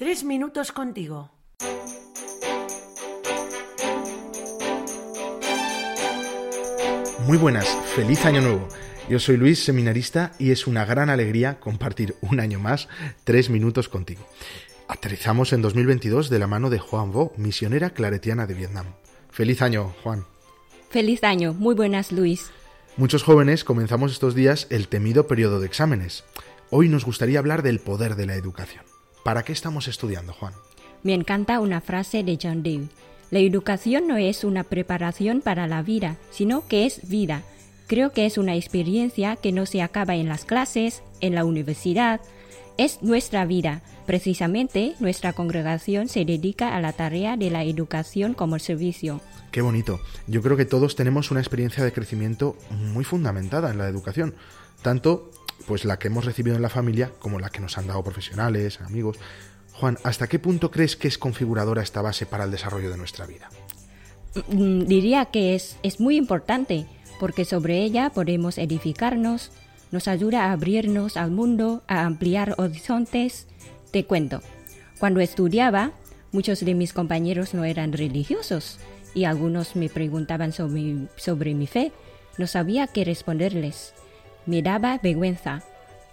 Tres minutos contigo. Muy buenas, feliz año nuevo. Yo soy Luis, seminarista, y es una gran alegría compartir un año más tres minutos contigo. Aterrizamos en 2022 de la mano de Juan Vo, misionera claretiana de Vietnam. Feliz año, Juan. Feliz año, muy buenas, Luis. Muchos jóvenes comenzamos estos días el temido periodo de exámenes. Hoy nos gustaría hablar del poder de la educación. ¿Para qué estamos estudiando, Juan? Me encanta una frase de John Dewey. La educación no es una preparación para la vida, sino que es vida. Creo que es una experiencia que no se acaba en las clases, en la universidad. Es nuestra vida. Precisamente nuestra congregación se dedica a la tarea de la educación como servicio. Qué bonito. Yo creo que todos tenemos una experiencia de crecimiento muy fundamentada en la educación, tanto pues la que hemos recibido en la familia como la que nos han dado profesionales, amigos. Juan, ¿hasta qué punto crees que es configuradora esta base para el desarrollo de nuestra vida? Mm, diría que es, es muy importante, porque sobre ella podemos edificarnos, nos ayuda a abrirnos al mundo, a ampliar horizontes. Te cuento, cuando estudiaba, muchos de mis compañeros no eran religiosos y algunos me preguntaban sobre, sobre mi fe. No sabía qué responderles. Me daba vergüenza.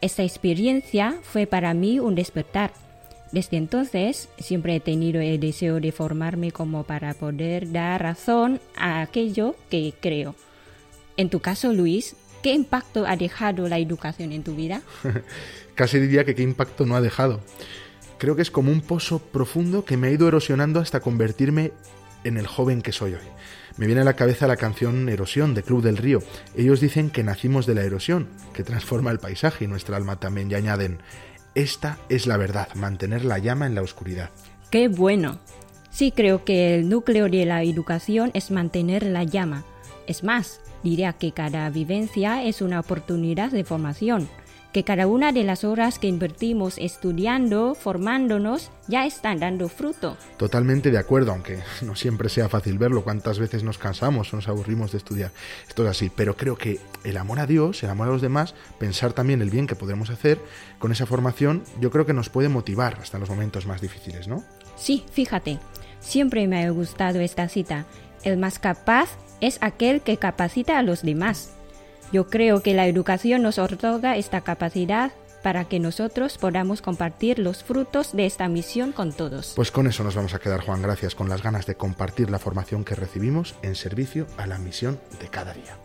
Esta experiencia fue para mí un despertar. Desde entonces siempre he tenido el deseo de formarme como para poder dar razón a aquello que creo. En tu caso, Luis, ¿qué impacto ha dejado la educación en tu vida? Casi diría que qué impacto no ha dejado. Creo que es como un pozo profundo que me ha ido erosionando hasta convertirme en el joven que soy hoy. Me viene a la cabeza la canción Erosión de Club del Río. Ellos dicen que nacimos de la erosión, que transforma el paisaje y nuestra alma también, y añaden, esta es la verdad, mantener la llama en la oscuridad. ¡Qué bueno! Sí creo que el núcleo de la educación es mantener la llama. Es más, diría que cada vivencia es una oportunidad de formación que cada una de las horas que invertimos estudiando, formándonos, ya están dando fruto. Totalmente de acuerdo, aunque no siempre sea fácil verlo, cuántas veces nos cansamos o nos aburrimos de estudiar. Esto es así, pero creo que el amor a Dios, el amor a los demás, pensar también el bien que podemos hacer con esa formación, yo creo que nos puede motivar hasta los momentos más difíciles, ¿no? Sí, fíjate, siempre me ha gustado esta cita. El más capaz es aquel que capacita a los demás. Yo creo que la educación nos otorga esta capacidad para que nosotros podamos compartir los frutos de esta misión con todos. Pues con eso nos vamos a quedar, Juan, gracias, con las ganas de compartir la formación que recibimos en servicio a la misión de cada día.